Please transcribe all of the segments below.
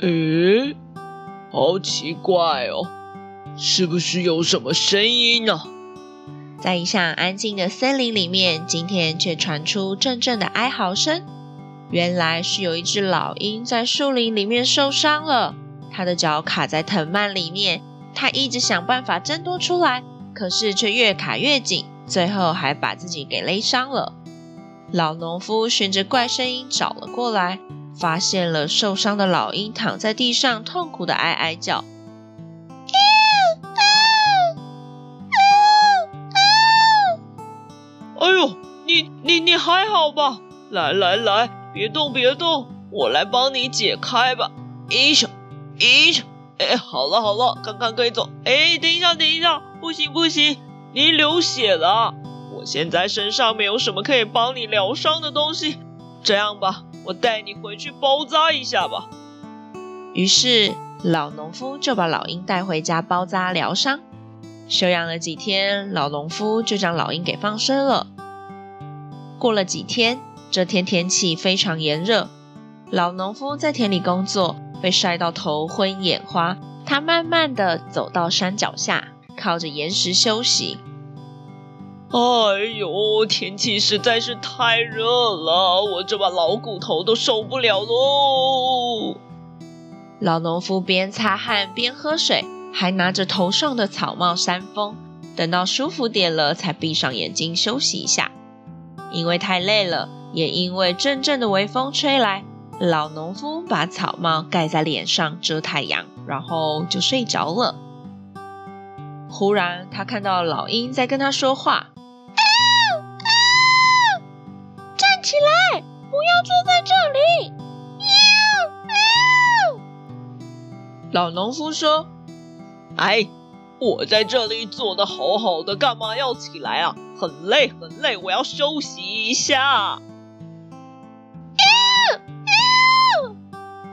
诶，好奇怪哦，是不是有什么声音呢？在一向安静的森林里面，今天却传出阵阵的哀嚎声。原来是有一只老鹰在树林里面受伤了，它的脚卡在藤蔓里面，它一直想办法挣脱出来，可是却越卡越紧，最后还把自己给勒伤了。老农夫循着怪声音找了过来，发现了受伤的老鹰躺在地上，痛苦的哀哀叫。哎呦，你你你还好吧？来来来。别动，别动，我来帮你解开吧。一下，一下，哎，好了好了，刚刚可以走。哎，等一下，等一下，不行不行，你流血了。我现在身上没有什么可以帮你疗伤的东西。这样吧，我带你回去包扎一下吧。于是老农夫就把老鹰带回家包扎疗伤。休养了几天，老农夫就将老鹰给放生了。过了几天。这天天气非常炎热，老农夫在田里工作，被晒到头昏眼花。他慢慢地走到山脚下，靠着岩石休息。哎呦，天气实在是太热了，我这把老骨头都受不了喽！老农夫边擦汗边喝水，还拿着头上的草帽扇风。等到舒服点了，才闭上眼睛休息一下，因为太累了。也因为阵阵的微风吹来，老农夫把草帽盖在脸上遮太阳，然后就睡着了。忽然，他看到老鹰在跟他说话：“起来，不要坐在这里！”喵喵。老农夫说：“哎，我在这里坐的好好的，干嘛要起来啊？很累，很累，我要休息一下。”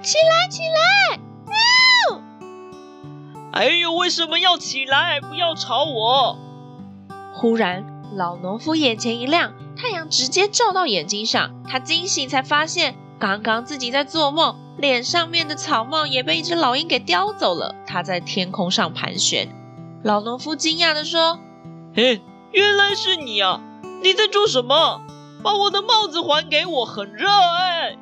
起来，起来！喵！哎呦，为什么要起来？不要吵我！忽然，老农夫眼前一亮，太阳直接照到眼睛上，他惊醒，才发现刚刚自己在做梦，脸上面的草帽也被一只老鹰给叼走了。他在天空上盘旋。老农夫惊讶地说：“嘿，原来是你啊！你在做什么？把我的帽子还给我，很热哎！”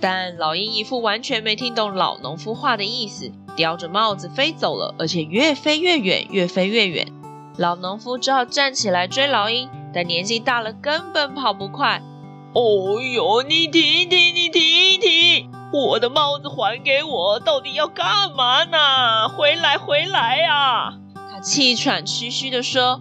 但老鹰一副完全没听懂老农夫话的意思，叼着帽子飞走了，而且越飞越远，越飞越远。老农夫只好站起来追老鹰，但年纪大了，根本跑不快。哦哟，你停停，你停停！我的帽子还给我！到底要干嘛呢？回来，回来呀！他气喘吁吁地说：“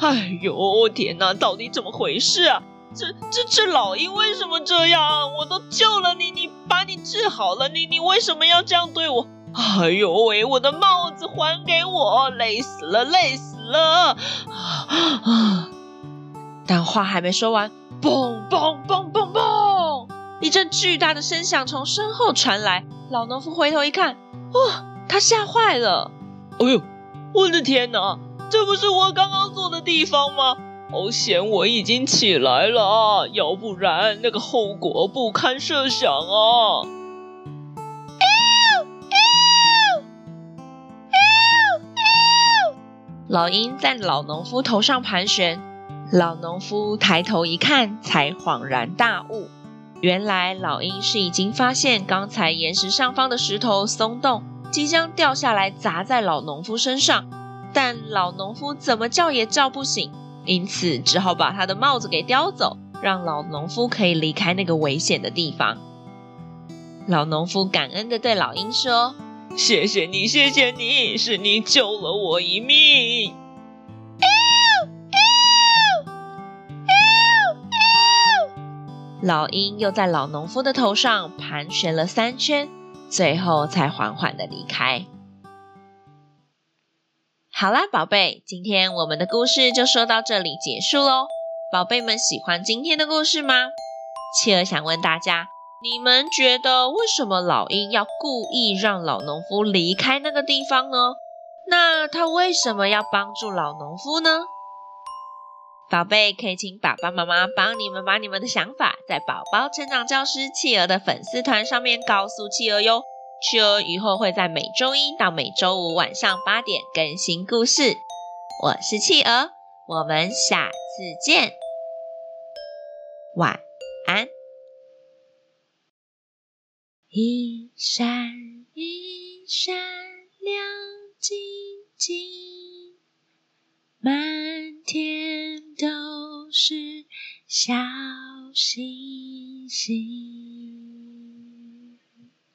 哎呦，天哪，到底怎么回事啊？”这这这老鹰为什么这样？我都救了你，你把你治好了，你你为什么要这样对我？哎呦喂，我的帽子还给我！累死了，累死了！但话还没说完，嘣嘣嘣嘣嘣，一阵巨大的声响从身后传来。老农夫回头一看，哇，他吓坏了！哎呦，我的天哪，这不是我刚刚坐的地方吗？好险，我已经起来了，要不然那个后果不堪设想啊！老鹰在老农夫头上盘旋，老农夫抬头一看，才恍然大悟，原来老鹰是已经发现刚才岩石上方的石头松动，即将掉下来砸在老农夫身上，但老农夫怎么叫也叫不醒。因此，只好把他的帽子给叼走，让老农夫可以离开那个危险的地方。老农夫感恩地对老鹰说：“谢谢你，谢谢你，是你救了我一命。”老鹰又在老农夫的头上盘旋了三圈，最后才缓缓的离开。好啦，宝贝，今天我们的故事就说到这里结束喽。宝贝们喜欢今天的故事吗？企鹅想问大家，你们觉得为什么老鹰要故意让老农夫离开那个地方呢？那他为什么要帮助老农夫呢？宝贝，可以请爸爸妈妈帮你们把你们的想法在宝宝成长教师企鹅的粉丝团上面告诉企鹅哟。企鹅以后会在每周一到每周五晚上八点更新故事。我是企鹅，我们下次见，晚安。一闪一闪亮晶晶，小星星。